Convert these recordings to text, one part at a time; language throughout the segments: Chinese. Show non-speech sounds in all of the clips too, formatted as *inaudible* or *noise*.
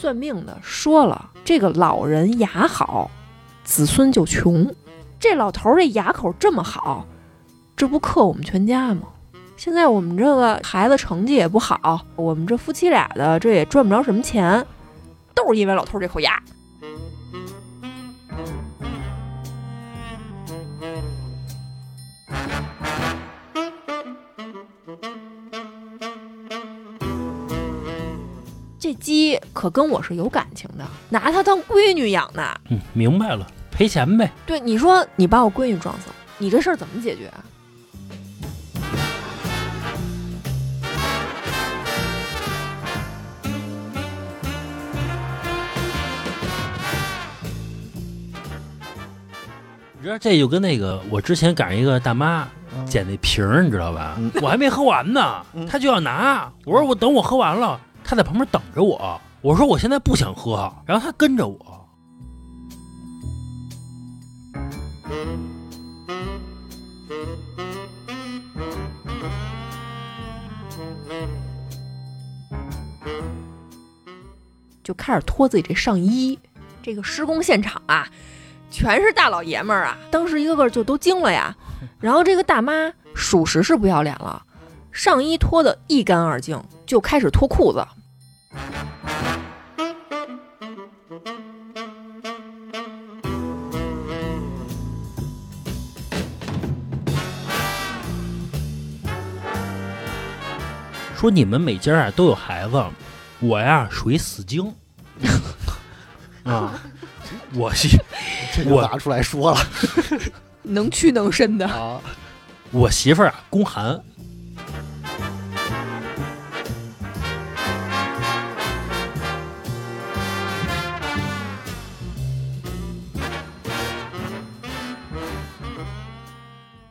算命的说了，这个老人牙好，子孙就穷。这老头这牙口这么好，这不克我们全家吗？现在我们这个孩子成绩也不好，我们这夫妻俩的这也赚不着什么钱，都是因为老头这口牙。*laughs* 这鸡可跟我是有感情的，拿它当闺女养呢。嗯，明白了，赔钱呗。对，你说你把我闺女撞死了，你这事儿怎么解决啊？你知道这就跟那个我之前赶上一个大妈捡那瓶儿，你知道吧？嗯我还没喝完呢，嗯她就要拿。我说我等我喝完了，她在旁边等着我。我说我现在不想喝，然后他跟着我。就开始脱自己这上衣。这个施工现场啊，全是大老爷们儿啊，当时一个个就都惊了呀。*laughs* 然后这个大妈属实是不要脸了，上衣脱得一干二净，就开始脱裤子。说你们每家啊都有孩子，我呀属于死精 *laughs* 啊。*laughs* 我媳我拿出来说了 *laughs* 能屈能伸的，啊！我媳妇儿啊宫寒，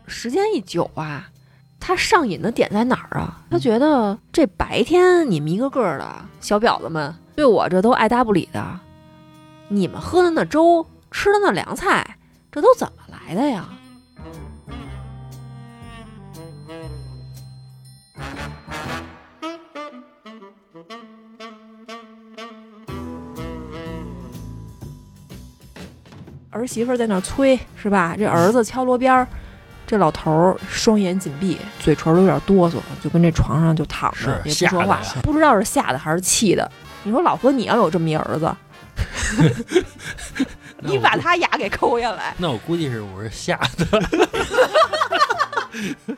时间一久啊，他上瘾的点在哪儿啊？他觉得这白天你们一个个的小婊子们对我这都爱搭不理的，你们喝的那粥，吃的那凉菜，这都怎么来的呀？儿媳妇儿在那儿催，是吧？这儿子敲锣边儿，这老头儿双眼紧闭，嘴唇都有点哆嗦，就跟这床上就躺着，也不说话了，不知道是吓的还是气的。你说老何，你要有这么一儿子，*laughs* 你把他牙给抠下来，那我估计是我是吓的。*laughs*